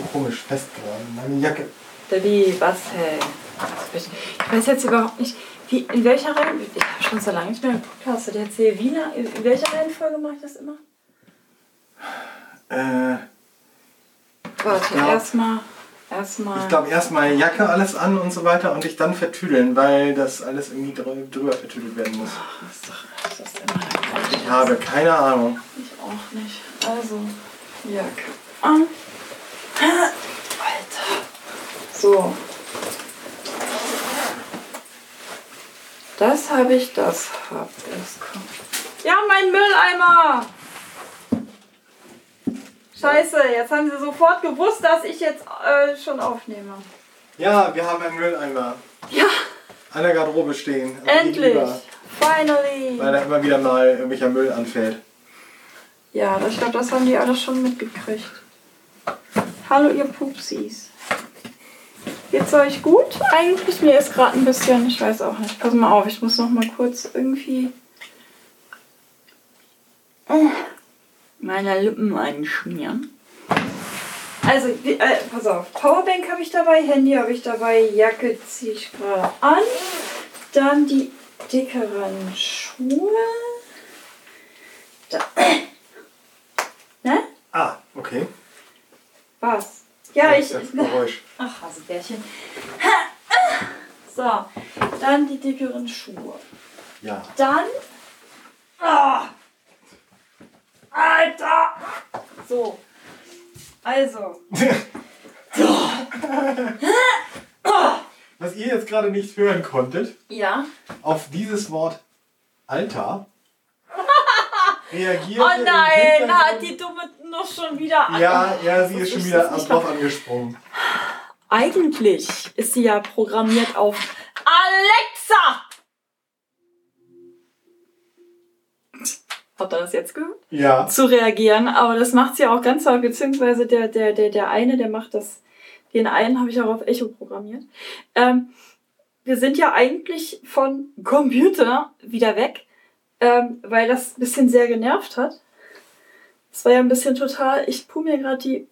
so komisch festgeladen. Meine Jacke. Der wie, was, hey? Ich weiß jetzt überhaupt nicht, wie, in welcher Reihenfolge, ich habe schon so lange nicht mehr geguckt, hast du dir erzählt, wie, in welcher Reihenfolge mache ich das immer? Äh, Warte, erstmal, erstmal. ich glaube erstmal Jacke alles an und so weiter und dich dann vertüdeln, weil das alles irgendwie drü- drüber vertüdelt werden muss. Das ist doch, das ist immer. Ich habe keine Ahnung. Ich auch nicht. Also, Jacke an. Alter. So. Das habe ich, das habe ich. Ja, mein Mülleimer! Scheiße, jetzt haben sie sofort gewusst, dass ich jetzt äh, schon aufnehme. Ja, wir haben einen Mülleimer Ja, an der Garderobe stehen. also endlich! Finally! Weil da immer wieder mal irgendwelcher Müll anfällt. Ja, ich glaube, das haben die alle schon mitgekriegt. Hallo, ihr Pupsis. Geht's euch gut? Eigentlich mir ist gerade ein bisschen, ich weiß auch nicht. Pass mal auf, ich muss noch mal kurz irgendwie äh, meine Lippen einschmieren. Also, äh, pass auf. Powerbank habe ich dabei, Handy habe ich dabei, Jacke ziehe ich gerade an. Dann die dickeren Schuhe. Da. Ne? Ah, okay. Was? Ja, ich. Das Geräusch. Ach, Hasebärchen. So, dann die dickeren Schuhe. Ja. Dann. Ah, Alter! So. Also. Was ihr jetzt gerade nicht hören konntet, Ja. auf dieses Wort Alter reagiert. Oh nein, hat die dumme noch schon wieder an. Ja, ja, sie Das ist schon ist wieder nicht drauf angesprungen. Eigentlich ist sie ja programmiert auf Alexa! Habt ihr das jetzt gehört? Ja. zu reagieren, aber das macht sie auch ganz toll, beziehungsweise der, der, der, der eine, der macht das, den einen habe ich auch auf Echo programmiert. Ähm, wir sind ja eigentlich von Computer wieder weg, ähm, weil das ein bisschen sehr genervt hat. Es war ja ein bisschen total, ich puh mir gerade die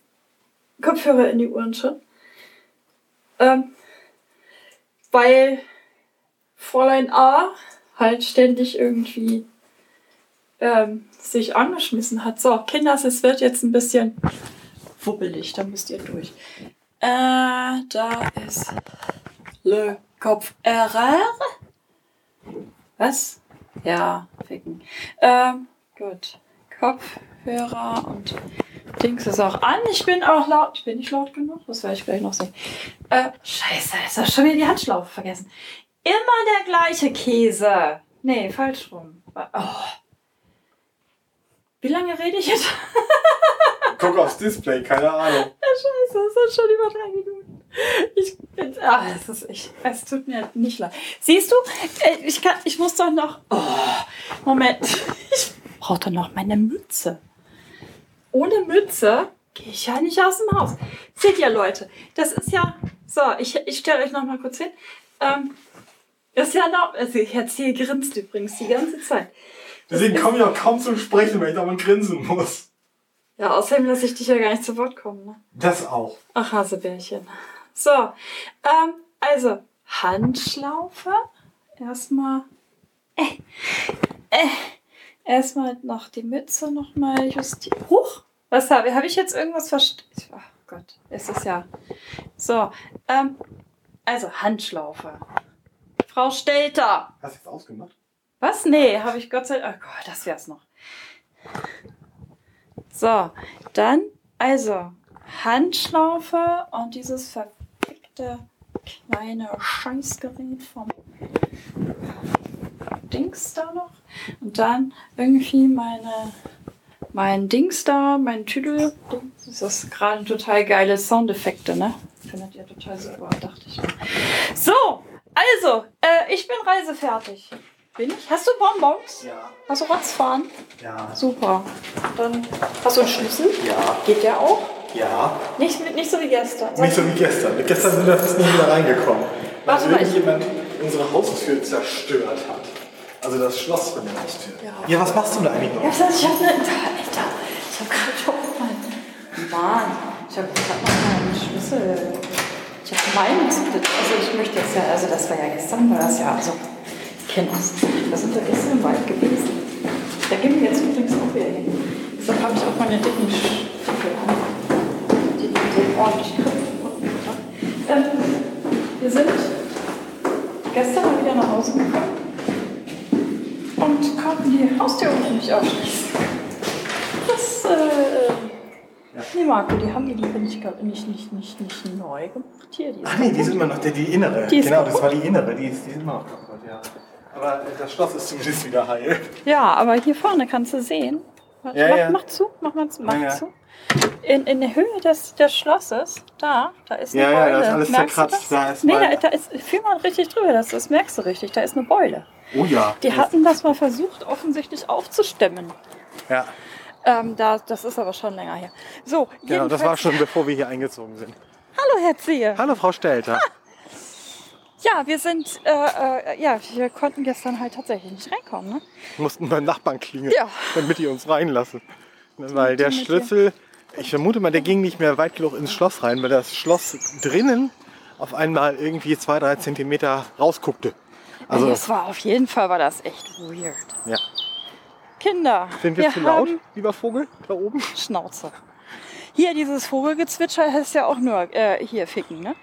Kopfhörer in die Ohren schon. Ähm, weil Fräulein A halt ständig irgendwie ähm, sich angeschmissen hat. So, Kinders, es wird jetzt ein bisschen wubbelig, da müsst ihr durch. Äh, da ist Le Kopfhörer. Was? Ja, ficken. Ähm, gut. Kopfhörer und Dings ist auch an. Ich bin auch laut. Ich bin nicht laut genug. Das werde ich gleich noch sehen. Äh, scheiße, habe ich schon wieder die Handschlaufe vergessen. Immer der gleiche Käse. Nee, falsch rum. Oh. Wie lange rede ich jetzt? Guck aufs Display, keine Ahnung. Ja, scheiße, das sind schon über drei Minuten. Ich ah, es ist, ich, es tut mir nicht leid. Siehst du, äh, ich kann, ich muss doch noch, oh, Moment, ich brauche doch noch meine Mütze. Ohne Mütze gehe ich ja nicht aus dem Haus. Seht ihr, Leute, das ist ja, so, ich, ich stelle euch noch mal kurz hin. Ähm, das ist ja noch, also ich erzähle, grinst übrigens die ganze Zeit. Deswegen komme ich auch kaum zum Sprechen, weil ich dauernd grinsen muss. Ja, außerdem lasse ich dich ja gar nicht zu Wort kommen, ne? Das auch. Ach, Hasebärchen. So, ähm, also Handschlaufe. Erstmal. Äh, äh, erstmal noch die Mütze nochmal justieren. Huch! Was habe hab ich jetzt irgendwas verstanden? Ach Gott, es ist ja. So, ähm, also Handschlaufe. Frau Stelter. Hast du jetzt ausgemacht? Was? Nee, habe ich Gott sei Dank. Oh Gott, das wär's noch. So, dann, also, Handschlaufe und dieses verfickte kleine Scheißgerät vom Dings da noch. Und dann irgendwie meine, mein Dings da, mein Tüdel. Das ist gerade total geile Soundeffekte, ne? Findet ihr total super, dachte ich. So, also, äh, ich bin reisefertig. Bin ich? Hast du Bonbons? Ja. Hast du Rotzfahren? Ja. Super. Dann hast du einen Schlüssel? Ja. Geht der auch? Ja. Nicht, mit- nicht so wie gestern. Nicht so wie gestern. Gestern sind wir fast nicht wieder reingekommen. Weil Warte mal, irgendjemand unsere Haustür zerstört hat. Also das Schloss von der Haustür. Ja. Ja, was machst du da eigentlich noch? Ja, ich hab ne. Alter, ich hab gerade schon mal. Mann. Ich habe gerade noch meinen Schlüssel. Ich habe meinen Also ich möchte jetzt ja, also das war ja gestern, war das ja, also ich kenne das. Wir sind ja gestern im Wald gewesen. Da gehen wir jetzt übrigens auch wieder hin. Deshalb habe ich auch meine dicken Stiefel an. Die, die, die ordentlich ähm, Wir sind gestern mal wieder nach Hause gekommen und konnten die Haustür unten nicht aufschließen. Das, äh, ja. Nee, Marco, die haben wir die nicht, nicht, nicht, nicht, nicht neu gemacht. Hier, die Ach nee, die sind immer noch, die, die innere. Die genau, das war die innere, die ist, die ist immer noch kaputt, ja. Aber das Schloss ist zumindest wieder heil. Ja, aber hier vorne kannst du sehen. Warte, ja, mach, ja. mach zu, mach mal mach ja, zu. In, in der Höhe des, des Schlosses, da, da ist eine ja, Beule. Ja, da ist alles merkst zerkratzt. Da ist nee, da, da ist, fühl mal richtig drüber, das, das merkst du richtig, da ist eine Beule. Oh ja. Die hatten das mal versucht, offensichtlich aufzustemmen. Ja. Ähm, da, das ist aber schon länger her. So, genau, das war schon bevor wir hier eingezogen sind. Hallo, Herr Zehe. Hallo, Frau Stelter. Ja, wir sind, äh, äh, ja, wir konnten gestern halt tatsächlich nicht reinkommen. Ne? Wir mussten beim Nachbarn klingeln, ja. damit die uns reinlassen. Weil der Schlüssel, ich vermute mal, der ging nicht mehr weit genug ins Schloss rein, weil das Schloss drinnen auf einmal irgendwie zwei, drei Zentimeter rausguckte. Also, das war auf jeden Fall war das echt weird. Ja. Kinder. Sind wir, wir zu laut, lieber Vogel, da oben? Schnauze. Hier, dieses Vogelgezwitscher heißt ja auch nur äh, hier ficken, ne?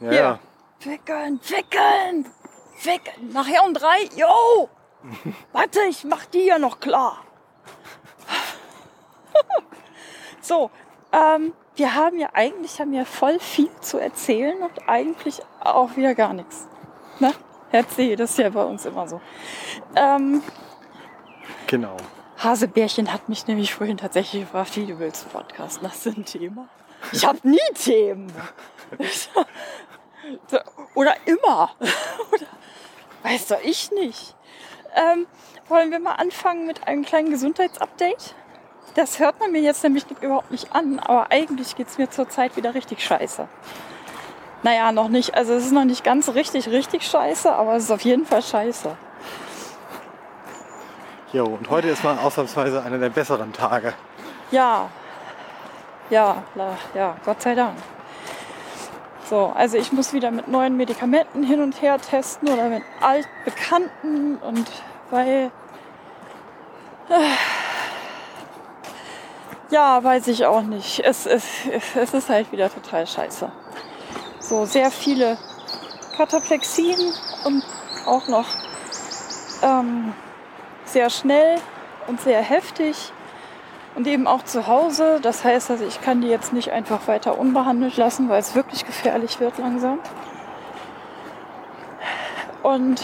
Ja, hier. ja. Ficken, ficken, ficken. Nachher um drei, yo! Warte, ich mach die ja noch klar. so, ähm, wir haben ja eigentlich haben ja voll viel zu erzählen und eigentlich auch wieder gar nichts. Ne? Herr C., das ist ja bei uns immer so. Ähm, genau. Hasebärchen hat mich nämlich vorhin tatsächlich gefragt, wie du willst Podcast. Das ist ein Thema. Ich habe nie Themen. Oder immer. Oder weiß doch ich nicht. Ähm, wollen wir mal anfangen mit einem kleinen Gesundheitsupdate? Das hört man mir jetzt nämlich überhaupt nicht an, aber eigentlich geht es mir zurzeit wieder richtig scheiße. Naja, noch nicht. Also es ist noch nicht ganz richtig, richtig scheiße, aber es ist auf jeden Fall scheiße. Jo, und heute ist mal ausnahmsweise einer der besseren Tage. Ja. Ja, ja, Gott sei Dank. So, also ich muss wieder mit neuen Medikamenten hin und her testen oder mit altbekannten und weil. Äh, ja, weiß ich auch nicht. Es, es, es ist halt wieder total scheiße. So sehr viele Kataplexien und auch noch ähm, sehr schnell und sehr heftig und eben auch zu Hause. Das heißt, also ich kann die jetzt nicht einfach weiter unbehandelt lassen, weil es wirklich gefährlich wird langsam. Und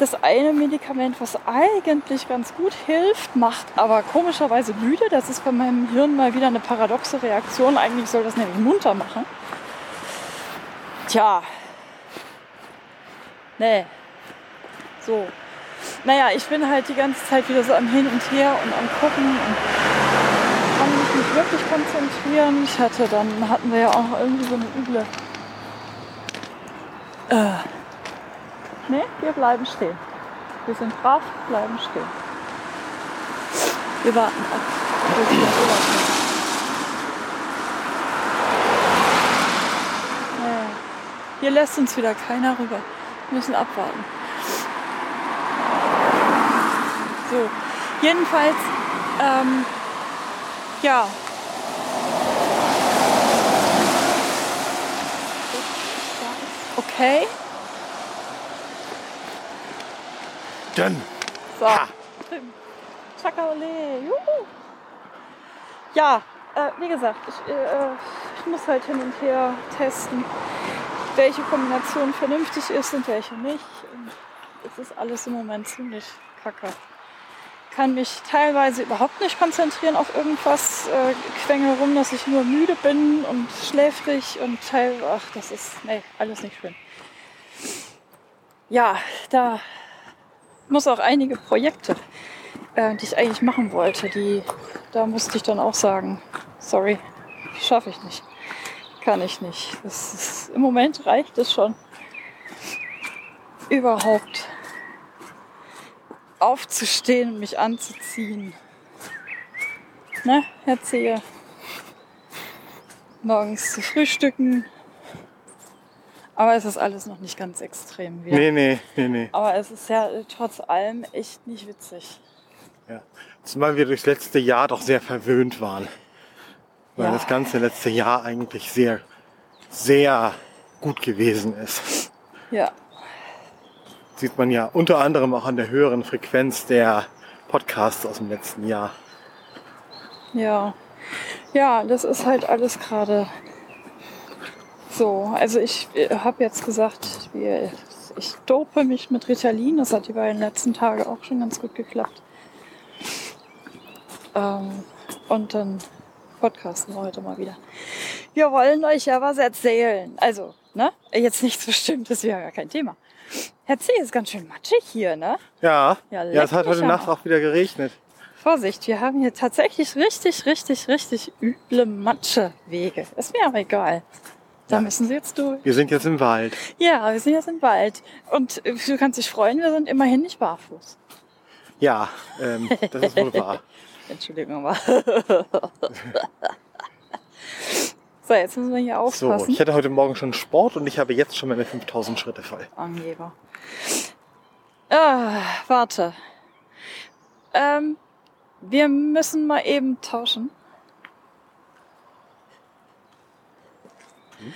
das eine Medikament, was eigentlich ganz gut hilft, macht aber komischerweise müde. Das ist bei meinem Hirn mal wieder eine paradoxe Reaktion. Eigentlich soll das nämlich munter machen. Tja. Nee. So. Naja, ich bin halt die ganze Zeit wieder so am Hin und Her und am Gucken und kann mich nicht wirklich konzentrieren. Ich hatte dann, hatten wir ja auch irgendwie so eine üble. Äh. Nee, wir bleiben stehen. Wir sind brav, bleiben stehen. Wir warten ab. Hier lässt uns wieder keiner rüber. Wir müssen abwarten. So, jedenfalls, ähm, ja. Okay. Dann. So. Ha. Juhu. Ja, äh, wie gesagt, ich, äh, ich muss halt hin und her testen welche Kombination vernünftig ist und welche nicht. Und es ist alles im Moment ziemlich kacke. Kann mich teilweise überhaupt nicht konzentrieren auf irgendwas, äh, quengel rum, dass ich nur müde bin und schläfrig und teilweise, ach, das ist, nee, alles nicht schön. Ja, da muss auch einige Projekte, äh, die ich eigentlich machen wollte, die, da musste ich dann auch sagen, sorry, schaffe ich nicht kann ich nicht. Das ist, Im Moment reicht es schon. Überhaupt aufzustehen und mich anzuziehen. Ne, Herr Zehe? morgens zu frühstücken. Aber es ist alles noch nicht ganz extrem. Wieder. Nee, nee, nee, nee. Aber es ist ja trotz allem echt nicht witzig. Ja. Zumal wir durchs letzte Jahr doch sehr verwöhnt waren. Weil ja. das ganze letzte Jahr eigentlich sehr, sehr gut gewesen ist. Ja. Sieht man ja unter anderem auch an der höheren Frequenz der Podcasts aus dem letzten Jahr. Ja. Ja, das ist halt alles gerade so. Also ich äh, habe jetzt gesagt, ich dope mich mit Ritalin. Das hat die beiden letzten Tage auch schon ganz gut geklappt. Ähm, und dann podcasten wir heute mal wieder. Wir wollen euch ja was erzählen. Also, ne? Jetzt nichts Bestimmtes, wäre ja gar kein Thema. Herr C. ist ganz schön matschig hier, ne? Ja. Ja, ja es hat heute Nacht auch wieder geregnet. Vorsicht, wir haben hier tatsächlich richtig, richtig, richtig üble Matschewege. Ist mir aber egal. Da ja. müssen Sie jetzt durch. Wir sind jetzt im Wald. Ja, wir sind jetzt im Wald. Und du kannst dich freuen, wir sind immerhin nicht barfuß. Ja, ähm, das ist wohl wahr. Entschuldigung mal. so, jetzt müssen wir hier aufpassen. So, ich hatte heute Morgen schon Sport und ich habe jetzt schon meine 5000 Schritte voll. Angeber. Ah, warte. Ähm, wir müssen mal eben tauschen. Hm?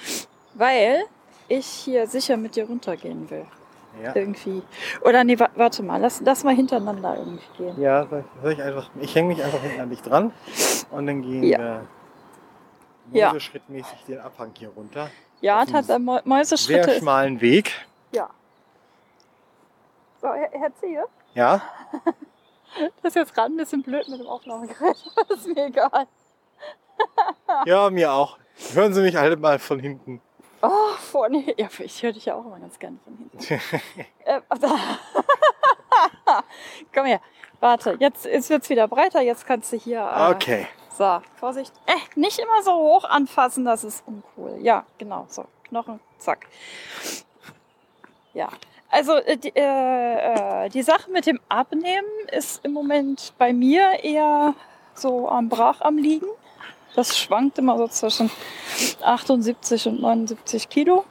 Weil ich hier sicher mit dir runtergehen will. Ja. Irgendwie. Oder nee, warte mal, lass, lass mal hintereinander irgendwie gehen. Ja, soll ich einfach. Ich hänge mich einfach hinten an dich dran und dann gehen ja. wir mäuseschrittmäßig den Abhang hier runter. Ja, tatsächlich Mäuseschritte. Sehr schmalen Weg. Ja. So, Herr Ziehe? Ja. Das ist jetzt gerade ein bisschen blöd mit dem Aufnahmegerät. Das ist mir egal. Ja, mir auch. Hören Sie mich halt mal von hinten. Oh, vorne. Ja, ich höre dich ja auch immer ganz gerne von hinten. äh, Komm her. Warte, jetzt, jetzt wird es wieder breiter. Jetzt kannst du hier. Äh, okay. So, Vorsicht. Äh, nicht immer so hoch anfassen, das ist uncool. Ja, genau. So, Knochen, zack. Ja. Also äh, die, äh, äh, die Sache mit dem Abnehmen ist im Moment bei mir eher so am Brach am Liegen. Das schwankt immer so zwischen 78 und 79 Kilo.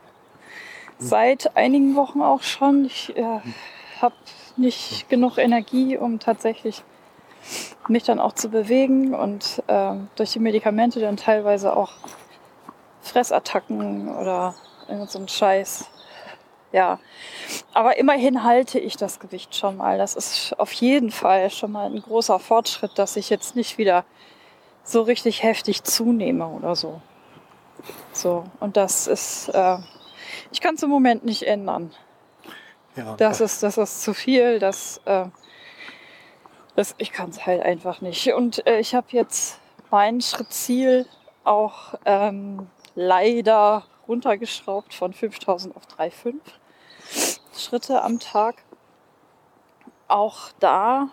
Seit einigen Wochen auch schon. Ich äh, habe nicht genug Energie, um tatsächlich mich dann auch zu bewegen und äh, durch die Medikamente dann teilweise auch Fressattacken oder irgend so Scheiß. Ja, aber immerhin halte ich das Gewicht schon mal. Das ist auf jeden Fall schon mal ein großer Fortschritt, dass ich jetzt nicht wieder so richtig heftig zunehme oder so. So, und das ist, äh, ich kann es im Moment nicht ändern. Ja. Das, ist, das ist zu viel, das, äh, das, ich kann es halt einfach nicht. Und äh, ich habe jetzt mein Schrittziel auch ähm, leider runtergeschraubt von 5000 auf 3,5 Schritte am Tag. Auch da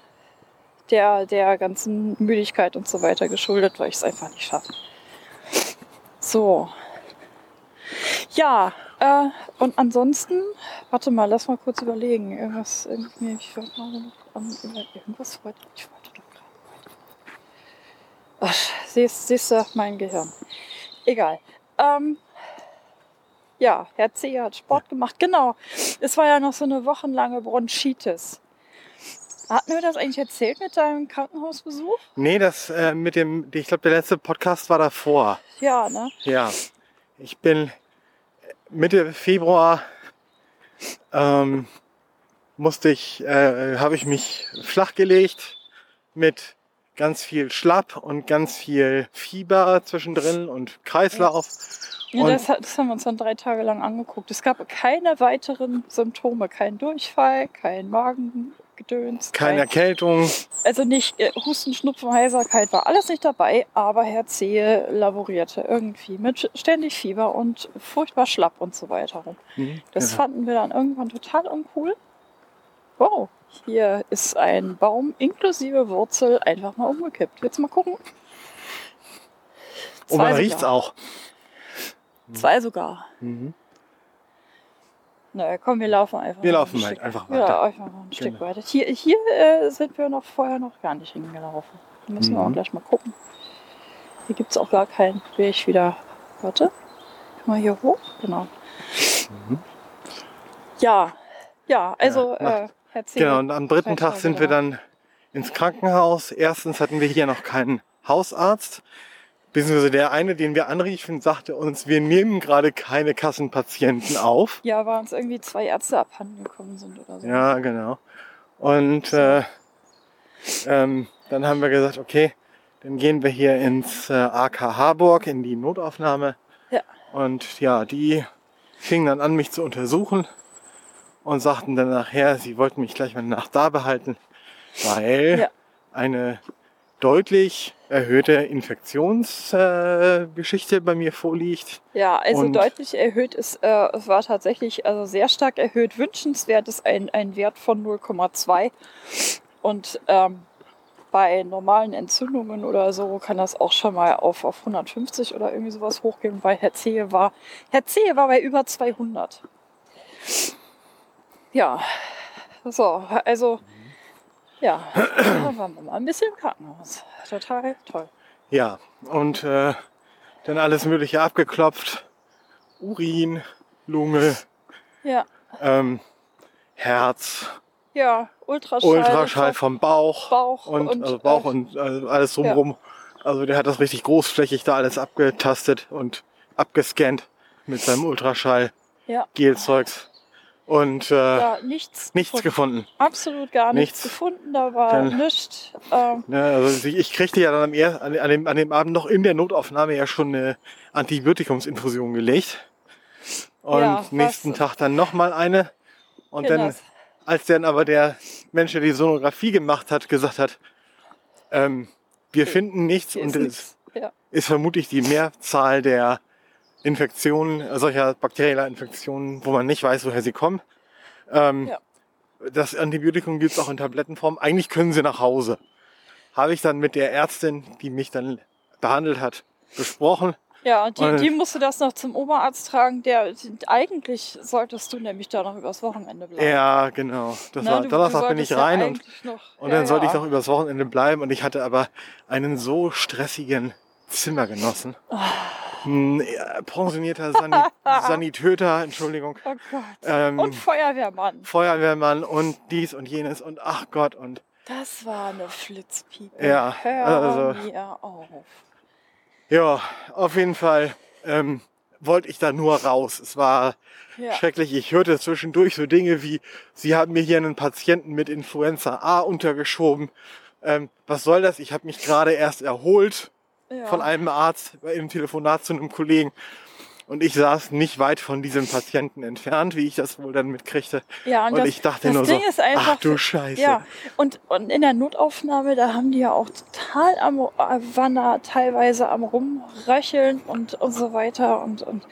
der, der ganzen Müdigkeit und so weiter geschuldet, weil ich es einfach nicht schaffe. So. Ja, äh, und ansonsten, warte mal, lass mal kurz überlegen. Irgendwas, irgendwie, ich wollte gerade noch an, irgendwas heute. Ich wollte doch gerade. Ach, siehst, siehst du, mein Gehirn. Egal. Ähm, ja, Herr C. hat Sport gemacht. Genau. Es war ja noch so eine wochenlange Bronchitis. Hatten wir das eigentlich erzählt mit deinem Krankenhausbesuch? Nee, das äh, mit dem, ich glaube, der letzte Podcast war davor. Ja, ne? Ja. Ich bin Mitte Februar ähm, musste ich, äh, habe ich mich flachgelegt mit ganz viel Schlapp und ganz viel Fieber zwischendrin und Kreislauf. Ja, das, das, haben wir uns dann drei Tage lang angeguckt. Es gab keine weiteren Symptome, kein Durchfall, kein Magen, Gedöns. Keine Erkältung. Also nicht äh, Husten, Schnupfen, Heiserkeit war alles nicht dabei, aber Herr Zehe laborierte irgendwie mit ständig Fieber und furchtbar schlapp und so weiter rum. Mhm, das ja. fanden wir dann irgendwann total uncool. Wow, hier ist ein Baum inklusive Wurzel einfach mal umgekippt. Du mal gucken? Zwei oh, man riecht es auch. Zwei sogar. Mhm. Na komm, wir laufen einfach. Wir laufen ein halt einfach weiter. Ja, einfach ein genau. Stück weiter. Hier, hier äh, sind wir noch vorher noch gar nicht hingelaufen. Da müssen mhm. wir auch mhm. gleich mal gucken. Hier gibt es auch gar keinen Weg wieder Warte. Mal hier hoch. Genau. Mhm. Ja. Ja, also ja, äh, erzähl. Genau, und am dritten Tag sind wir dann ins Krankenhaus. Erstens hatten wir hier noch keinen Hausarzt. Beziehungsweise der eine, den wir anriefen, sagte uns, wir nehmen gerade keine Kassenpatienten auf. Ja, weil uns irgendwie zwei Ärzte abhanden gekommen sind oder so. Ja, genau. Und äh, ähm, dann haben wir gesagt, okay, dann gehen wir hier ins äh, AK Harburg, in die Notaufnahme. Ja. Und ja, die fingen dann an, mich zu untersuchen und sagten dann nachher, sie wollten mich gleich mal Nacht da behalten, weil ja. eine deutlich erhöhte Infektionsgeschichte äh, bei mir vorliegt. Ja, also und deutlich erhöht ist, äh, es war tatsächlich also sehr stark erhöht. Wünschenswert ist ein, ein Wert von 0,2 und ähm, bei normalen Entzündungen oder so kann das auch schon mal auf, auf 150 oder irgendwie sowas hochgehen, weil Herr Zehe war, Herr Zehe war bei über 200. Ja, so, also ja, da waren wir mal ein bisschen im Krankenhaus. Total toll. Ja, und äh, dann alles Mögliche abgeklopft. Urin, Lunge, ja. ähm, Herz. Ja, Ultraschall. Ultraschall vom Bauch. Bauch und, und also Bauch äh, und also alles drumherum. Ja. Also der hat das richtig großflächig da alles abgetastet und abgescannt mit seinem Ultraschall. Ja. Gelzeugs und äh, ja, nichts, nichts gefunden. gefunden. Absolut gar nichts, nichts. gefunden, da war dann, nichts. Ähm. Ja, also ich kriegte ja dann am, an, an, dem, an dem Abend noch in der Notaufnahme ja schon eine Antibiotikumsinfusion gelegt. Und ja, nächsten was? Tag dann nochmal eine. Und dann, das. als dann aber der Mensch, der die Sonographie gemacht hat, gesagt hat, ähm, wir finden nichts und es ja. ist vermutlich die Mehrzahl der Infektionen, solcher bakterieller Infektionen, wo man nicht weiß, woher sie kommen. Ähm, ja. Das Antibiotikum gibt es auch in Tablettenform. Eigentlich können sie nach Hause. Habe ich dann mit der Ärztin, die mich dann behandelt hat, besprochen. Ja, die, und die musste das noch zum Oberarzt tragen. Der eigentlich solltest du nämlich da noch übers Wochenende bleiben. Ja, genau. Das Na, war, du, Donnerstag bin ich rein ja und, noch, und ja, dann sollte ja. ich noch übers Wochenende bleiben. Und ich hatte aber einen so stressigen Zimmergenossen. Oh pensionierter Sani Sanitöter, Entschuldigung. Oh Gott. Ähm, und Feuerwehrmann. Feuerwehrmann und dies und jenes und ach Gott und. Das war eine Flitzpiepe. Ja, Hör also, mir auf. Ja, auf jeden Fall ähm, wollte ich da nur raus. Es war ja. schrecklich. Ich hörte zwischendurch so Dinge wie, Sie haben mir hier einen Patienten mit Influenza A untergeschoben. Ähm, was soll das? Ich habe mich gerade erst erholt ja. von einem Arzt im Telefonat zu einem Kollegen. Und ich saß nicht weit von diesem Patienten entfernt, wie ich das wohl dann mitkriegte. Ja, und, und das, ich dachte nur Ding so, einfach, ach du Scheiße. Ja, und, und in der Notaufnahme, da haben die ja auch total am, äh, da teilweise am rumröcheln und, und so weiter und, und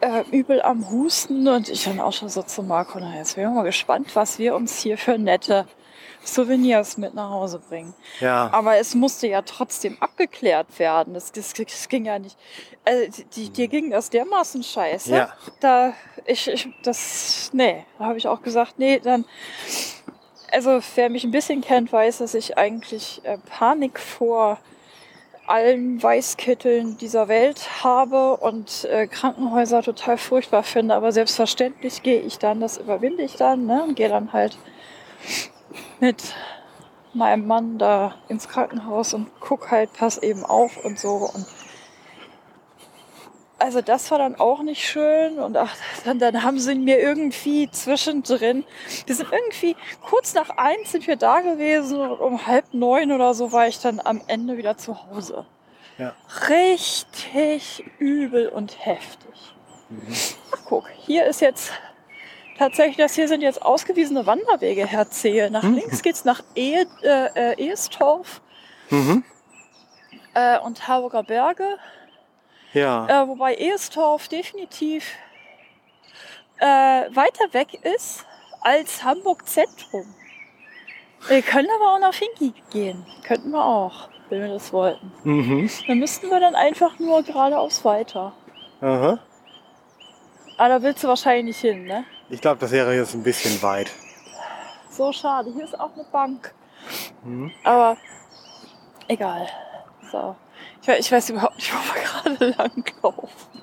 äh, übel am Husten. Und ich dann auch schon so zu Marco, na, jetzt bin ich mal gespannt, was wir uns hier für nette Souvenirs mit nach Hause bringen. Ja. Aber es musste ja trotzdem abgeklärt werden. Das, das, das ging ja nicht. Also, die, dir ging das dermaßen scheiße. Ja. Da, ich, ich, das, nee, da habe ich auch gesagt, nee, dann, also wer mich ein bisschen kennt, weiß, dass ich eigentlich äh, Panik vor allen Weißkitteln dieser Welt habe und äh, Krankenhäuser total furchtbar finde. Aber selbstverständlich gehe ich dann, das überwinde ich dann, ne, und gehe dann halt mit meinem Mann da ins Krankenhaus und guck halt, pass eben auf und so. Und also das war dann auch nicht schön und ach, dann, dann haben sie mir irgendwie zwischendrin, wir sind irgendwie kurz nach eins sind wir da gewesen und um halb neun oder so war ich dann am Ende wieder zu Hause. Ja. Richtig übel und heftig. Mhm. Ach, guck, hier ist jetzt tatsächlich, das hier sind jetzt ausgewiesene Wanderwege, Herr Zehe. Nach mhm. links es nach e äh, Ehestorf mhm. äh, und Harburger Berge. Ja. Äh, wobei Ehestorf definitiv äh, weiter weg ist als Hamburg Zentrum. Wir können aber auch nach Finki gehen. Könnten wir auch, wenn wir das wollten. Mhm. Dann müssten wir dann einfach nur geradeaus weiter. Aha. Aber da willst du wahrscheinlich nicht hin, ne? Ich glaube, das wäre jetzt ein bisschen weit. So schade. Hier ist auch eine Bank. Mhm. Aber egal. So. Ich, ich weiß überhaupt nicht, wo wir gerade langlaufen.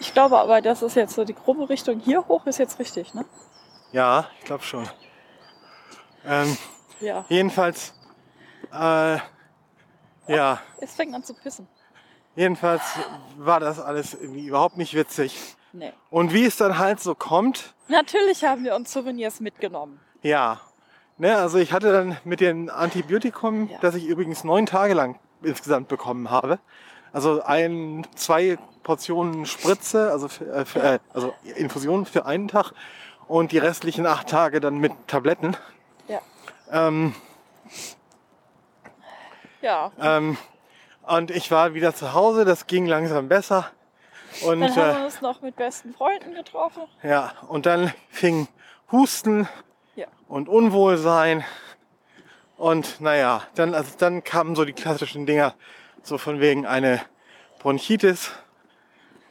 ich glaube aber, das ist jetzt so die grobe Richtung hier hoch ist jetzt richtig, ne? Ja, ich glaube schon. Ähm, ja. Jedenfalls, äh, ja. Es fängt an zu pissen. Jedenfalls war das alles irgendwie überhaupt nicht witzig. Nee. Und wie es dann halt so kommt. Natürlich haben wir uns Souvenirs mitgenommen. Ja. Ne, also ich hatte dann mit dem Antibiotikum, ja. das ich übrigens neun Tage lang insgesamt bekommen habe. Also ein, zwei Portionen Spritze, also, für, äh, für, äh, also Infusionen für einen Tag und die restlichen acht Tage dann mit Tabletten. Ja. Ähm, ja. Ähm, und ich war wieder zu Hause, das ging langsam besser. Und, dann haben wir uns noch mit besten Freunden getroffen. Ja, und dann fing Husten ja. und Unwohlsein. Und naja, dann, also dann kamen so die klassischen Dinger, so von wegen eine Bronchitis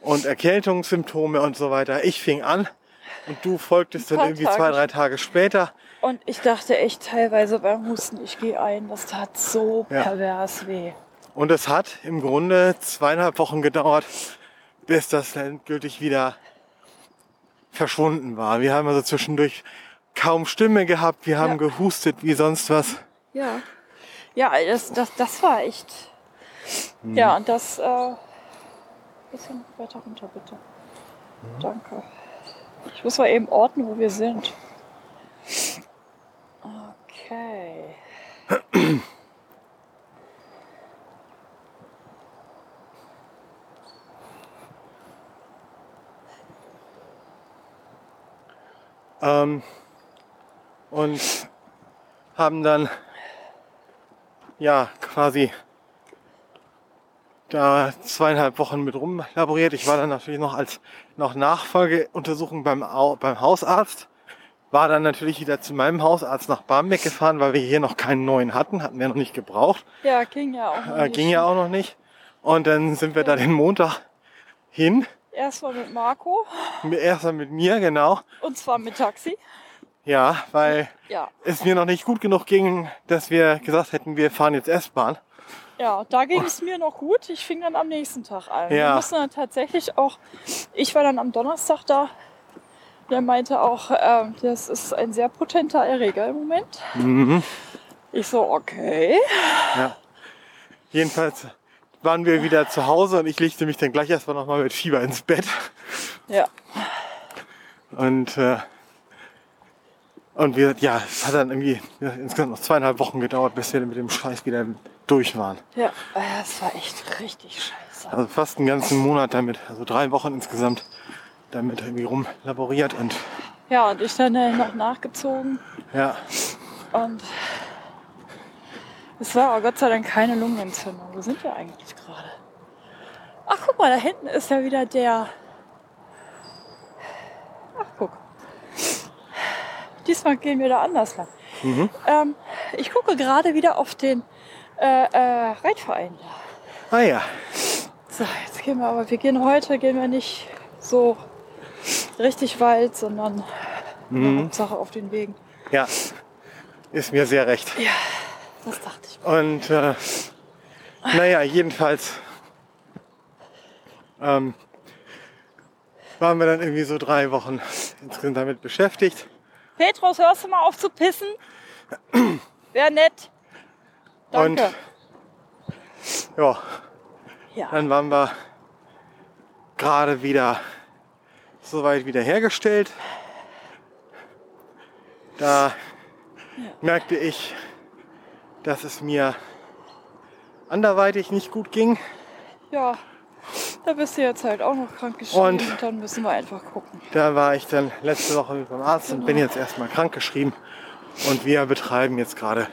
und Erkältungssymptome und so weiter. Ich fing an und du folgtest dann irgendwie Tage. zwei, drei Tage später. Und ich dachte echt teilweise beim Husten, ich gehe ein, das tat so ja. pervers weh. Und es hat im Grunde zweieinhalb Wochen gedauert, bis das endgültig wieder verschwunden war. Wir haben also zwischendurch kaum Stimme gehabt, wir haben ja. gehustet wie sonst was. Ja. Ja, das, das, das war echt. Mhm. Ja, und das. Äh, bisschen weiter runter, bitte. Mhm. Danke. Ich muss mal eben orten, wo wir sind. Okay. Ähm, und haben dann ja quasi da zweieinhalb Wochen mit rumlaboriert. Ich war dann natürlich noch als noch Nachfolgeuntersuchung beim, beim Hausarzt. War dann natürlich wieder zu meinem Hausarzt nach Barmbek gefahren, weil wir hier noch keinen neuen hatten, hatten wir noch nicht gebraucht. Ja, ging ja auch noch äh, Ging ja auch noch nicht. Und dann sind wir da den Montag hin Erstmal mit Marco. Erstmal mit mir, genau. Und zwar mit Taxi. Ja, weil ja. es mir noch nicht gut genug ging, dass wir gesagt hätten, wir fahren jetzt S-Bahn. Ja, da ging es mir noch gut. Ich fing dann am nächsten Tag an. Ja. Wir mussten dann tatsächlich auch, ich war dann am Donnerstag da. Der meinte auch, äh, das ist ein sehr potenter Erreger im Moment. Mhm. Ich so, okay. Ja. Jedenfalls waren wir wieder zu Hause und ich legte mich dann gleich erstmal nochmal mit Fieber ins Bett. Ja. Und, äh, und wir, ja, es hat dann irgendwie ja, insgesamt noch zweieinhalb Wochen gedauert, bis wir mit dem Scheiß wieder durch waren. Ja, es war echt richtig scheiße. Also fast einen ganzen Monat damit, also drei Wochen insgesamt damit irgendwie rumlaboriert und. Ja, und ich dann äh, noch nachgezogen. Ja. Und es war aber Gott sei Dank keine Lungenentzündung. Wo sind wir eigentlich gerade? Ach, guck mal, da hinten ist ja wieder der. Ach, guck. Diesmal gehen wir da anders lang. Mhm. Ähm, ich gucke gerade wieder auf den äh, äh, Reitverein da. Ah ja. So, jetzt gehen wir aber, wir gehen heute, gehen wir nicht so richtig Wald, sondern mhm. Hauptsache auf den Wegen. Ja, ist mir sehr recht. Ja. Das dachte ich. Und äh, naja, jedenfalls ähm, waren wir dann irgendwie so drei Wochen insgesamt damit beschäftigt. Petrus, hörst du mal auf zu pissen? Wäre nett. Danke. Und ja, ja, dann waren wir gerade wieder soweit wieder hergestellt. Da ja. merkte ich, dass es mir anderweitig nicht gut ging. Ja, da bist du jetzt halt auch noch krank geschrieben und, und dann müssen wir einfach gucken. Da war ich dann letzte Woche beim Arzt genau. und bin jetzt erstmal krank geschrieben. Und wir betreiben jetzt gerade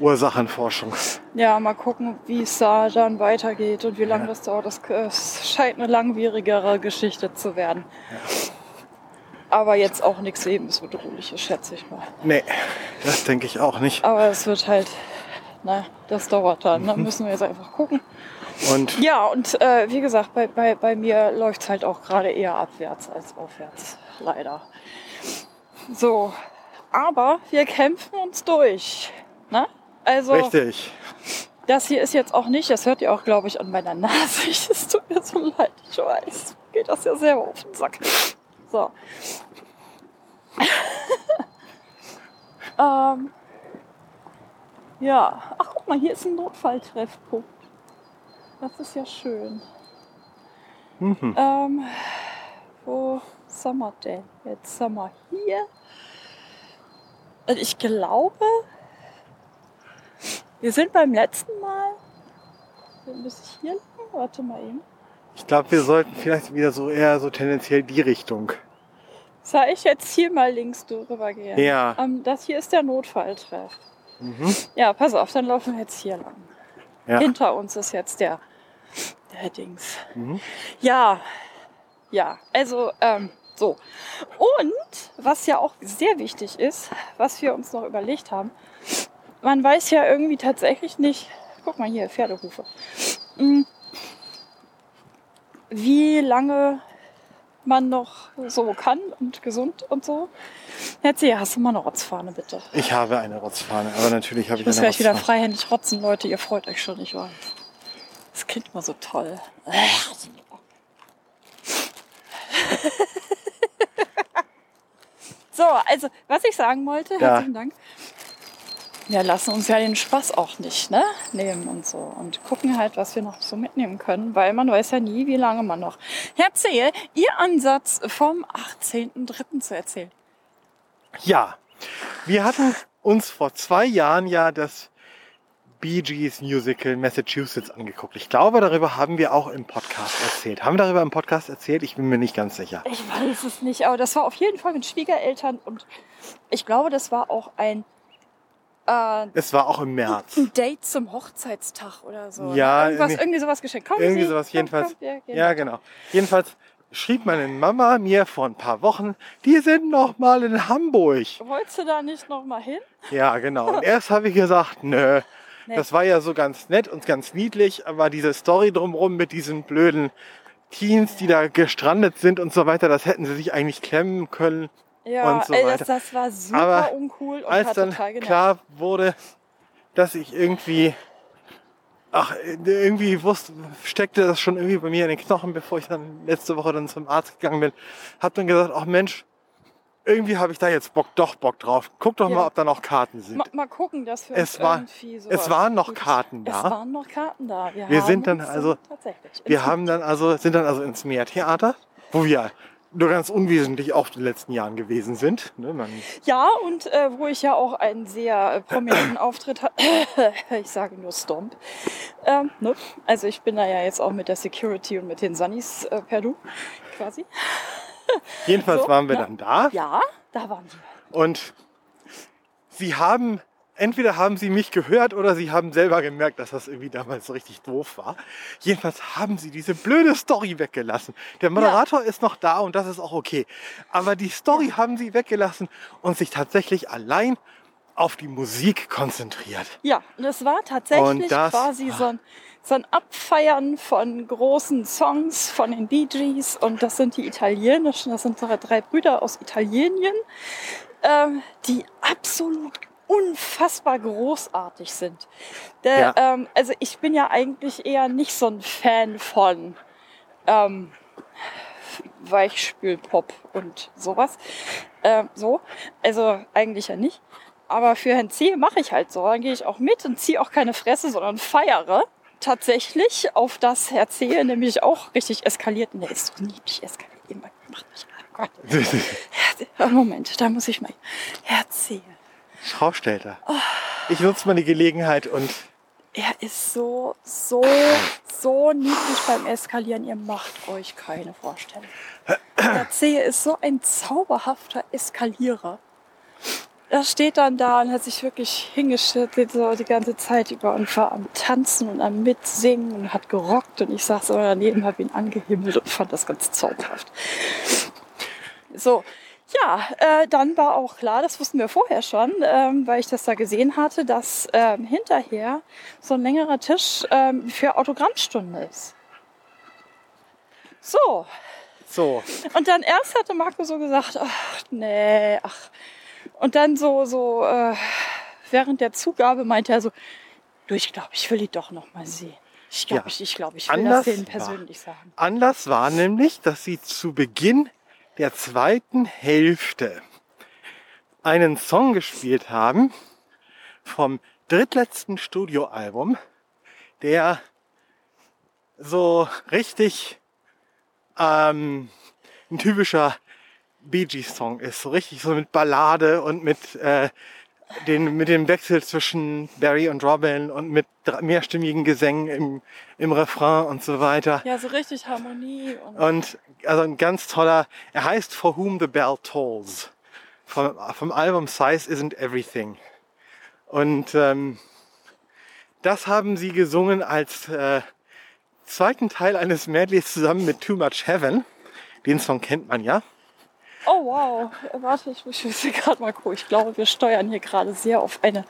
Ursachenforschung. Ja, mal gucken, wie es da dann weitergeht und wie lange ja. das dauert. Das, es scheint eine langwierigere Geschichte zu werden. Ja. Aber jetzt auch nichts lebensbedrohliches, schätze ich mal. Nee, das denke ich auch nicht. Aber es wird halt na, das dauert dann. Da müssen wir jetzt einfach gucken. Und ja, und äh, wie gesagt, bei, bei, bei mir läuft es halt auch gerade eher abwärts als aufwärts. Leider. So, aber wir kämpfen uns durch. Ne? Also, Richtig. Das hier ist jetzt auch nicht, das hört ihr auch, glaube ich, an meiner Nase. Es tut mir so leid, ich weiß. Geht das ja selber auf den Sack. So. ähm, ja, ach guck mal, hier ist ein Notfalltreffpunkt. Das ist ja schön. Mhm. Ähm, wo sind wir denn? Jetzt sind wir hier. Und ich glaube, wir sind beim letzten Mal. Muss ich hier lang? Warte mal eben. Ich glaube, wir sollten vielleicht wieder so eher so tendenziell die Richtung. Soll ich jetzt hier mal links drüber gehen? Ja. Ähm, das hier ist der Notfalltreff. Mhm. Ja, pass auf, dann laufen wir jetzt hier lang. Ja. Hinter uns ist jetzt der, der Dings. Mhm. Ja, ja, also ähm, so. Und was ja auch sehr wichtig ist, was wir uns noch überlegt haben, man weiß ja irgendwie tatsächlich nicht, guck mal hier, Pferdehufe, hm, wie lange man noch so kann und gesund und so. Erzähl, hast du mal eine Rotzfahne, bitte? Ich habe eine Rotzfahne, aber natürlich habe ich, ich muss eine gleich wieder freihändig rotzen, Leute. Ihr freut euch schon, nicht wahr? Das klingt mal so toll. so, also, was ich sagen wollte, ja. herzlichen Dank. Wir lassen uns ja den Spaß auch nicht ne, nehmen und so und gucken halt, was wir noch so mitnehmen können, weil man weiß ja nie, wie lange man noch. Erzähl, Ihr Ansatz vom 18.03. zu erzählen. Ja, wir hatten uns vor zwei Jahren ja das Bee Gees Musical Massachusetts angeguckt. Ich glaube, darüber haben wir auch im Podcast erzählt. Haben wir darüber im Podcast erzählt? Ich bin mir nicht ganz sicher. Ich weiß es nicht, aber das war auf jeden Fall mit Schwiegereltern und ich glaube, das war auch ein äh, es war auch im März. Ein Date zum Hochzeitstag oder so. Ja, Irgendwas, nee, irgendwie sowas geschenkt. Kommen irgendwie Sie, sowas, jedenfalls. Kommt, kommt, ja, genau. Jedenfalls schrieb meine Mama mir vor ein paar Wochen, die sind noch mal in Hamburg. Wolltest du da nicht noch mal hin? Ja, genau. Und erst habe ich gesagt, nö. Nee. Das war ja so ganz nett und ganz niedlich, aber diese Story drumherum mit diesen blöden Teens, die da gestrandet sind und so weiter, das hätten sie sich eigentlich klemmen können. Ja, und so ey, das, das, war super Aber uncool. Und als dann klar wurde, dass ich irgendwie, ach, irgendwie wusste, steckte das schon irgendwie bei mir in den Knochen, bevor ich dann letzte Woche dann zum Arzt gegangen bin, hab dann gesagt, ach Mensch, irgendwie habe ich da jetzt Bock, doch Bock drauf. Guck doch ja. mal, ob da noch Karten sind. Mal, mal gucken, dass wir es war, Es waren noch Karten da. Es waren noch Karten da. Wir, wir sind dann also, wir haben dann also, sind dann also ins Meertheater, wo wir nur ganz unwesentlich auch in den letzten Jahren gewesen sind. Ne? Ja, und äh, wo ich ja auch einen sehr äh, prominenten Auftritt hatte. ich sage nur Stomp. Ähm, ne? Also ich bin da ja jetzt auch mit der Security und mit den Sunnies äh, per Du quasi. Jedenfalls so, waren wir ja. dann da. Ja, da waren wir. Und sie haben entweder haben sie mich gehört oder sie haben selber gemerkt, dass das irgendwie damals so richtig doof war. Jedenfalls haben sie diese blöde Story weggelassen. Der Moderator ja. ist noch da und das ist auch okay. Aber die Story haben sie weggelassen und sich tatsächlich allein auf die Musik konzentriert. Ja, und es war tatsächlich quasi so ein, so ein Abfeiern von großen Songs von den Bee Gees und das sind die italienischen, das sind drei Brüder aus Italien, ähm, die absolut unfassbar großartig sind. Der, ja. ähm, also ich bin ja eigentlich eher nicht so ein Fan von ähm, Weichspülpop und sowas. Ähm, so, also eigentlich ja nicht. Aber für Herrn C mache ich halt so. Dann gehe ich auch mit und ziehe auch keine Fresse, sondern feiere tatsächlich auf das Herr C, nämlich auch richtig eskaliert. Und der ist so niedlich eskaliert. Macht mich, oh Gott. Moment, da muss ich mal. Herr C. Schaustellter. Oh. Ich nutze mal die Gelegenheit und. Er ist so, so, so niedlich beim Eskalieren. Ihr macht euch keine Vorstellung. Der Zehe ist so ein zauberhafter Eskalierer. Er steht dann da und hat sich wirklich hingestellt so die ganze Zeit über und war am Tanzen und am Mitsingen und hat gerockt. Und ich saß so daneben, habe ihn angehimmelt und fand das ganz zauberhaft. So, ja, äh, dann war auch klar, das wussten wir vorher schon, ähm, weil ich das da gesehen hatte, dass ähm, hinterher so ein längerer Tisch ähm, für Autogrammstunde ist. So. So. Und dann erst hatte Marco so gesagt, ach nee, ach. Und dann so, so äh, während der Zugabe meinte er so, Du, ich glaube, ich will die doch noch mal sehen. Ich glaube, ja. ich, ich, glaub, ich will Anlass das denen persönlich war, sagen. Anlass war nämlich, dass sie zu Beginn der zweiten Hälfte einen Song gespielt haben vom drittletzten Studioalbum, der so richtig ähm, ein typischer Bee Gees Song ist, so richtig so mit Ballade und mit äh, den, mit dem Wechsel zwischen Barry und Robin und mit mehrstimmigen Gesängen im, im Refrain und so weiter. Ja, so richtig Harmonie. Und, und also ein ganz toller, er heißt For Whom the Bell Tolls. Vom, vom Album Size Isn't Everything. Und ähm, das haben sie gesungen als äh, zweiten Teil eines Medleys zusammen mit Too Much Heaven. Den Song kennt man ja. Oh wow, warte, ich muss hier gerade mal gucken. Ich glaube, wir steuern hier gerade sehr auf eine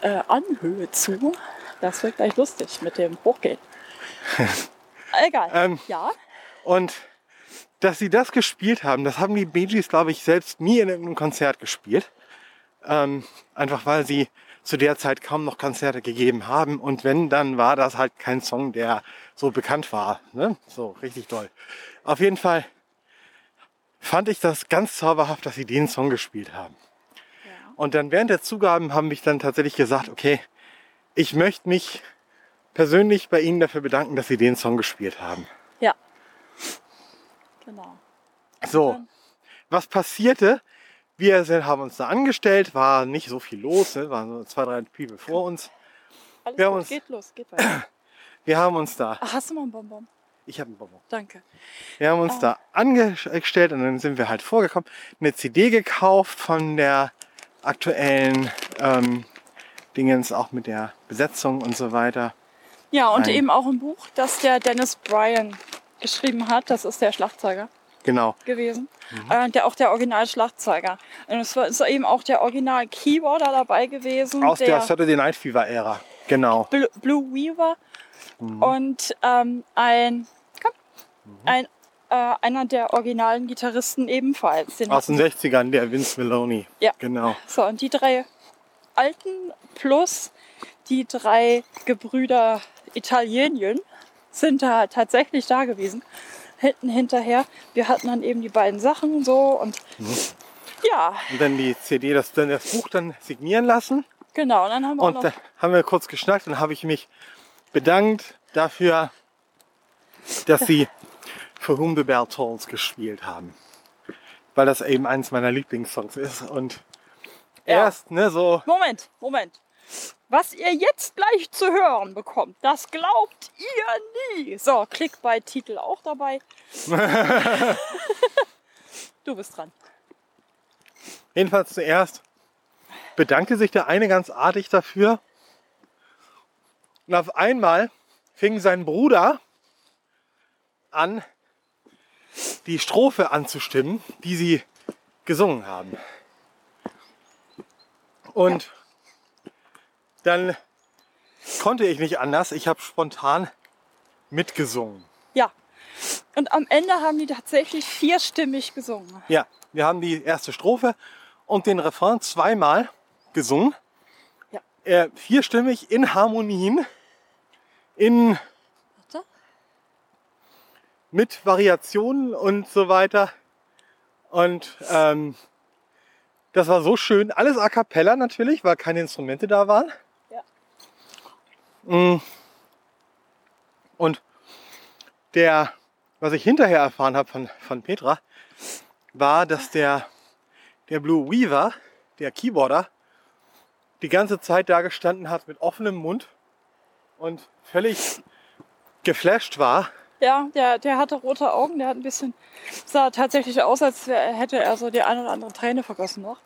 äh, Anhöhe zu. Das wird gleich lustig mit dem Hochgehen. Egal. Ähm, ja. Und dass sie das gespielt haben, das haben die Bee Gees, glaube ich, selbst nie in einem Konzert gespielt. Ähm, einfach weil sie zu der Zeit kaum noch Konzerte gegeben haben. Und wenn, dann war das halt kein Song, der so bekannt war. Ne? So richtig toll. Auf jeden Fall fand ich das ganz zauberhaft, dass sie den Song gespielt haben. Ja. Und dann während der Zugaben haben mich dann tatsächlich gesagt, okay, ich möchte mich persönlich bei Ihnen dafür bedanken, dass Sie den Song gespielt haben. Ja. Genau. So, was passierte? Wir haben uns da angestellt, war nicht so viel los, ne? waren so zwei, drei People vor uns. Alles wir gut, uns, geht los, geht weiter. Wir haben uns da. Ach, hast du mal einen Bonbon? Ich habe einen Bonbon. Danke. Wir haben uns oh. da angestellt und dann sind wir halt vorgekommen, eine CD gekauft von der aktuellen ähm, Dingens, auch mit der Besetzung und so weiter. Ja, und ein, eben auch ein Buch, das der Dennis Bryan geschrieben hat. Das ist der Schlagzeuger. Genau. Gewesen. Mhm. Äh, der auch der Original-Schlagzeuger. Und es war, ist eben auch der Original-Keyboarder dabei gewesen. Aus der, der Saturday Night Fever-Ära. Genau. Blue, Blue Weaver. Mhm. Und ähm, ein Mhm. Ein, äh, einer der originalen Gitarristen ebenfalls. Den Aus den 60ern, der Vince Maloney. Ja. Genau. So, und die drei Alten plus die drei Gebrüder Italienien sind da tatsächlich da gewesen. Hinten hinterher. Wir hatten dann eben die beiden Sachen so und mhm. ja. Und dann die CD, das, dann das Buch dann signieren lassen. Genau, und dann haben wir Und da haben wir kurz geschnackt und habe ich mich bedankt dafür, dass sie For Whom the Bell Tolls gespielt haben. Weil das eben eins meiner Lieblingssongs ist. Und ja. erst, ne, so. Moment, Moment. Was ihr jetzt gleich zu hören bekommt, das glaubt ihr nie. So, klick bei Titel auch dabei. du bist dran. Jedenfalls zuerst bedankte sich der eine ganz artig dafür. Und auf einmal fing sein Bruder an, die Strophe anzustimmen, die sie gesungen haben. Und dann konnte ich nicht anders. Ich habe spontan mitgesungen. Ja. Und am Ende haben die tatsächlich vierstimmig gesungen. Ja, wir haben die erste Strophe und den Refrain zweimal gesungen. Äh, vierstimmig in Harmonien, in mit Variationen und so weiter. Und ähm, das war so schön. Alles a cappella natürlich, weil keine Instrumente da waren. Ja. Mm. Und der, was ich hinterher erfahren habe von, von Petra, war, dass der, der Blue Weaver, der Keyboarder, die ganze Zeit da gestanden hat mit offenem Mund und völlig geflasht war ja, der, der hatte rote Augen, der hat ein bisschen, sah tatsächlich aus, als hätte er so die eine oder andere Träne vergossen noch.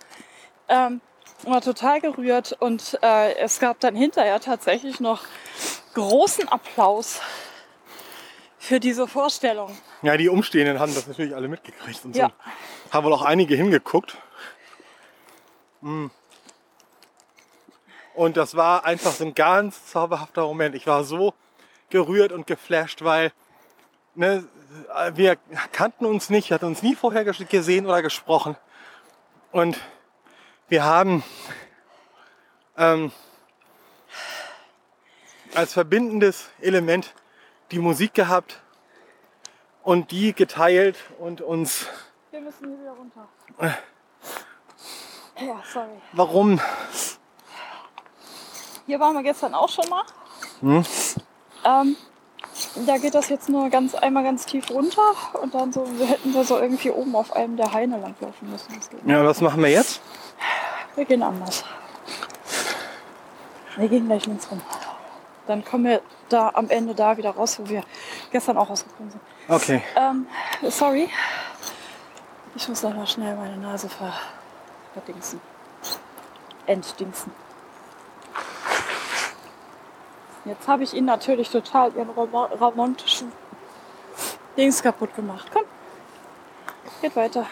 Ähm, war total gerührt und äh, es gab dann hinterher tatsächlich noch großen Applaus für diese Vorstellung. Ja, die Umstehenden haben das natürlich alle mitgekriegt und so. Ja. Haben wohl auch einige hingeguckt. Hm. Und das war einfach so ein ganz zauberhafter Moment. Ich war so gerührt und geflasht, weil ne, wir kannten uns nicht, hatten uns nie vorher gesehen oder gesprochen. Und wir haben ähm, als verbindendes Element die Musik gehabt und die geteilt und uns. Wir müssen hier wieder runter. Äh, ja, sorry. Warum? Hier waren wir gestern auch schon mal. Hm? Ähm, da geht das jetzt nur ganz einmal ganz tief runter und dann so, wir hätten wir so irgendwie oben auf einem der Haine langlaufen müssen. Ja, was machen wir jetzt? Wir gehen anders. Wir gehen gleich links rum. Dann kommen wir da am Ende da wieder raus, wo wir gestern auch rausgekommen sind. Okay. Ähm, sorry. Ich muss noch mal schnell meine Nase ver verdingsen. Entdingsen. Jetzt habe ich ihn natürlich total ihren romantischen Dings kaputt gemacht. Komm, geht weiter.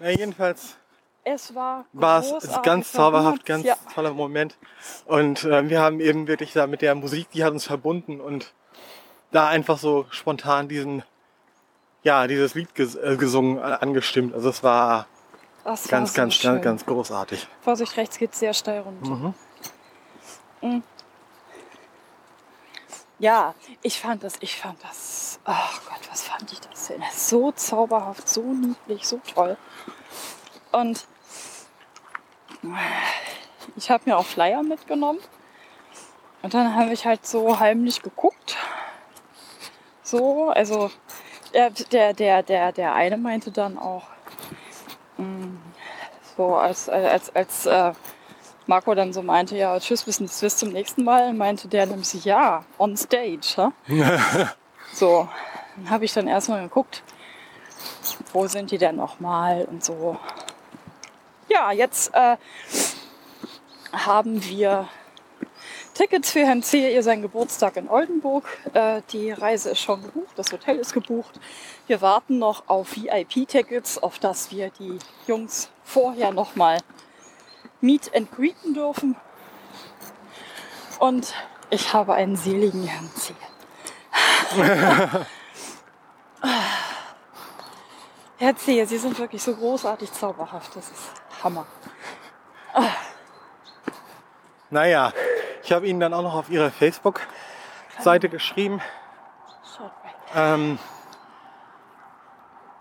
Ja, jedenfalls es war, war es ganz zauberhaft, ganz ja. toller Moment. Und äh, wir haben eben wirklich da mit der Musik, die hat uns verbunden und da einfach so spontan diesen, ja, dieses Lied ges äh, gesungen, äh, angestimmt. Also es war das ganz, war so ganz, ganz, ganz großartig. Vorsicht, rechts geht sehr steil runter. Mhm. Mhm. Ja, ich fand das, ich fand das, ach oh Gott, was fand ich das denn? So zauberhaft, so niedlich, so toll. Und ich habe mir auch Flyer mitgenommen. Und dann habe ich halt so heimlich geguckt. So, also der, der, der, der, eine meinte dann auch, mh, mm, so als, als, als äh, Marco dann so meinte, ja, tschüss, bis, bis zum nächsten Mal, meinte der nämlich, ja, on stage. so, dann habe ich dann erstmal geguckt, wo sind die denn nochmal und so. Ja, jetzt äh, haben wir Tickets für Herrn Zehe, ihr sein Geburtstag in Oldenburg. Äh, die Reise ist schon gebucht, das Hotel ist gebucht. Wir warten noch auf VIP-Tickets, auf das wir die Jungs vorher nochmal meet and greeten dürfen. Und ich habe einen seligen Herrn Zehe. Herr Zehe, Sie sind wirklich so großartig zauberhaft. Das ist Hammer. Naja, ich habe Ihnen dann auch noch auf Ihre Facebook-Seite geschrieben. Ähm,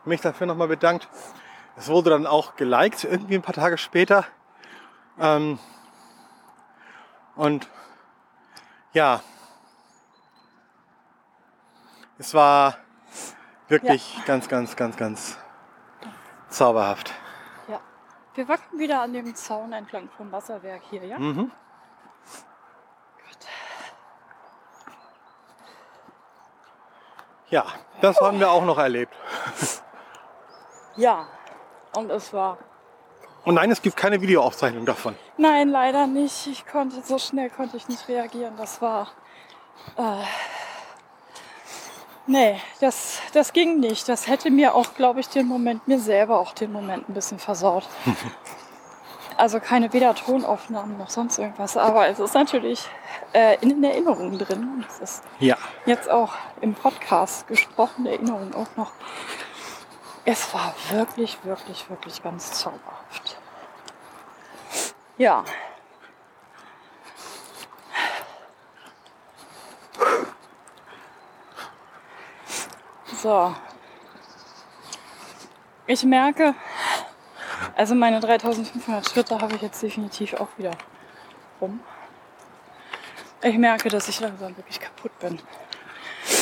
mich dafür nochmal bedankt. Es wurde dann auch geliked, irgendwie ein paar Tage später. Ähm, und ja, es war wirklich ja. ganz, ganz, ganz, ganz zauberhaft. Wir wackeln wieder an dem Zaun entlang vom Wasserwerk hier, ja? Mhm. Ja, das haben wir auch noch erlebt. Ja, und es war. Und nein, es gibt keine Videoaufzeichnung davon. Nein, leider nicht. Ich konnte so schnell konnte ich nicht reagieren. Das war. Äh, nee, das, das ging nicht. Das hätte mir auch, glaube ich, den Moment, mir selber auch den Moment ein bisschen versaut. also keine weder Tonaufnahmen noch sonst irgendwas. Aber es ist natürlich äh, in den Erinnerungen drin. Es ist ja. jetzt auch im Podcast gesprochene Erinnerung auch noch. Es war wirklich, wirklich, wirklich ganz zauberhaft. Ja. So. Ich merke, also meine 3500 Schritte habe ich jetzt definitiv auch wieder rum. Ich merke, dass ich langsam wirklich kaputt bin.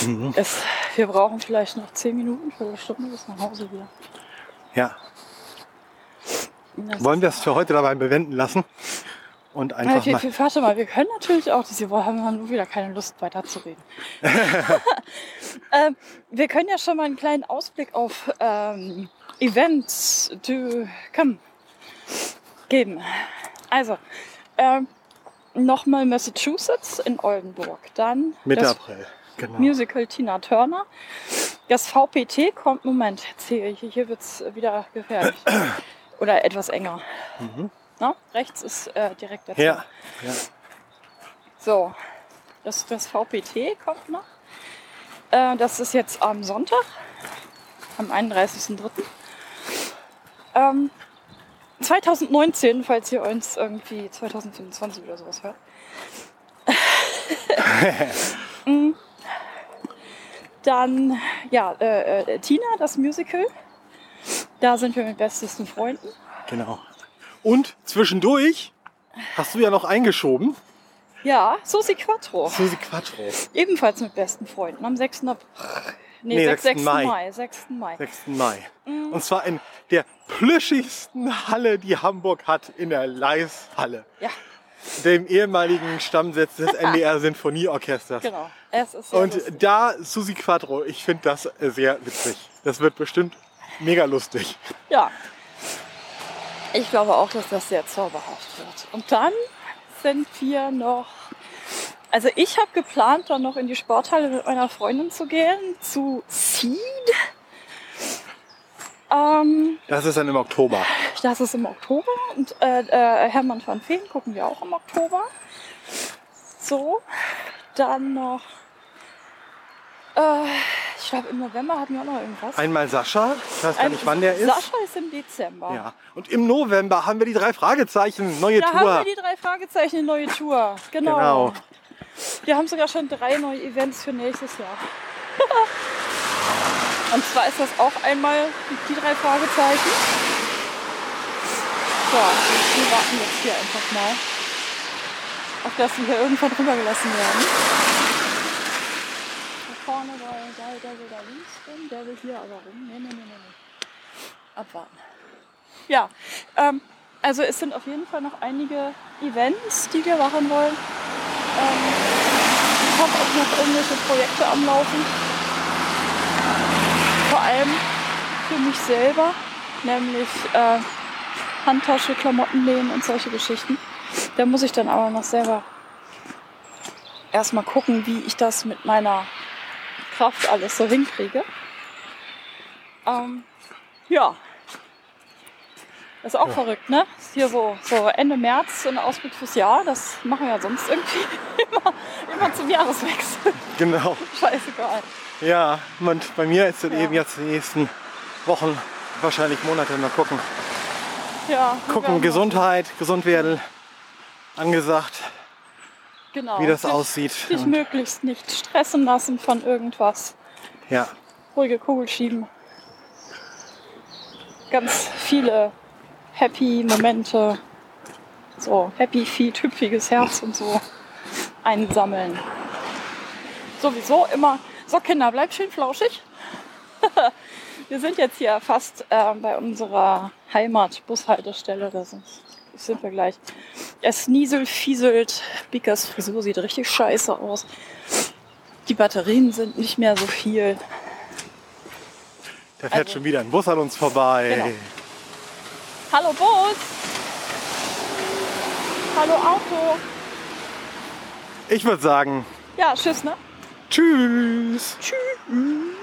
Mhm. Es, wir brauchen vielleicht noch 10 Minuten, für eine Stunde bis nach Hause wieder. Ja. Das Wollen wir es für heute dabei bewenden lassen? Und einfach ja, wir, wir, warte mal, wir können natürlich auch, diese Woche haben wir nur wieder keine Lust weiterzureden. ähm, wir können ja schon mal einen kleinen Ausblick auf ähm, Events to come geben. Also, ähm, nochmal Massachusetts in Oldenburg. Dann Mitte April, genau. Musical Tina Turner. Das VPT kommt, Moment, erzähle ich, hier wird es wieder gefährlich. Oder etwas enger. Mhm. Na, rechts ist äh, direkt der ja. ja. So, das, das VPT kommt noch. Äh, das ist jetzt am Sonntag, am 31.03. Ähm, 2019, falls ihr uns irgendwie 2025 oder sowas hört. Mm. Dann, ja, äh, äh, Tina, das Musical. Da sind wir mit bestesten Freunden. Genau. Und zwischendurch hast du ja noch eingeschoben. Ja, Susi Quattro. Susi Quattro. Ebenfalls mit besten Freunden am 6. April. Nee, 6. 6. Mai. Mai. 6. Mai. 6. Mai. Mhm. Und zwar in der plüschigsten Halle, die Hamburg hat, in der Leishalle. Ja. Dem ehemaligen Stammsitz des NDR Sinfonieorchesters. Genau. Es ist Und lustig. da Susi Quattro, ich finde das sehr witzig. Das wird bestimmt mega lustig. Ja. Ich glaube auch, dass das sehr zauberhaft wird. Und dann sind wir noch also ich habe geplant, dann noch in die Sporthalle mit meiner Freundin zu gehen, zu Seed. Ähm, das ist dann im Oktober. Das ist im Oktober und äh, äh, Hermann van Feen gucken wir auch im Oktober. So, dann noch. Äh, ich glaube, im November hatten wir auch noch irgendwas. Einmal Sascha, ich weiß gar nicht, wann der ist. Sascha ist im Dezember. Ja. Und im November haben wir die drei Fragezeichen, neue da Tour. Da haben wir die drei Fragezeichen, neue Tour. Genau. genau. Wir haben sogar schon drei neue Events für nächstes Jahr. Und zwar ist das auch einmal die drei Fragezeichen. So, wir warten jetzt hier einfach mal, auf dass wir hier irgendwann rübergelassen werden. Vorne, da, der will da links rum, der will hier aber rum. Nee, nee, nee, nee. Abwarten. Ja, ähm, also es sind auf jeden Fall noch einige Events, die wir machen wollen. Ähm, ich habe auch noch irgendwelche Projekte am Laufen. Vor allem für mich selber, nämlich äh, Handtasche, Klamotten nähen und solche Geschichten. Da muss ich dann aber noch selber erstmal gucken, wie ich das mit meiner Kraft alles so hinkriege. Ähm, ja, ist auch ja. verrückt, ne? Hier so, so Ende März so ein Ausblick fürs Jahr. Das machen wir ja sonst irgendwie immer, immer zum Jahreswechsel. Genau. Scheißegal. Ja, und bei mir ist es ja. eben jetzt die nächsten Wochen, wahrscheinlich Monate mal gucken. Ja. Gucken, Gesundheit, gesund werden, angesagt. Genau. Wie das dich, aussieht. Dich möglichst nicht stressen lassen von irgendwas. Ja. Ruhige Kugel schieben. Ganz viele happy Momente, so happy Feet, hüpfiges Herz und so einsammeln. Sowieso immer, so Kinder, bleibt schön flauschig. Wir sind jetzt hier fast äh, bei unserer Heimat-Bushaltestelle. Da sind, sind wir gleich. Es nieselt, fieselt. Bikas Frisur sieht richtig scheiße aus. Die Batterien sind nicht mehr so viel. Da fährt also, schon wieder ein Bus an uns vorbei. Genau. Hallo Bus. Hallo Auto. Ich würde sagen. Ja, tschüss, ne? Tschüss. Tschüss.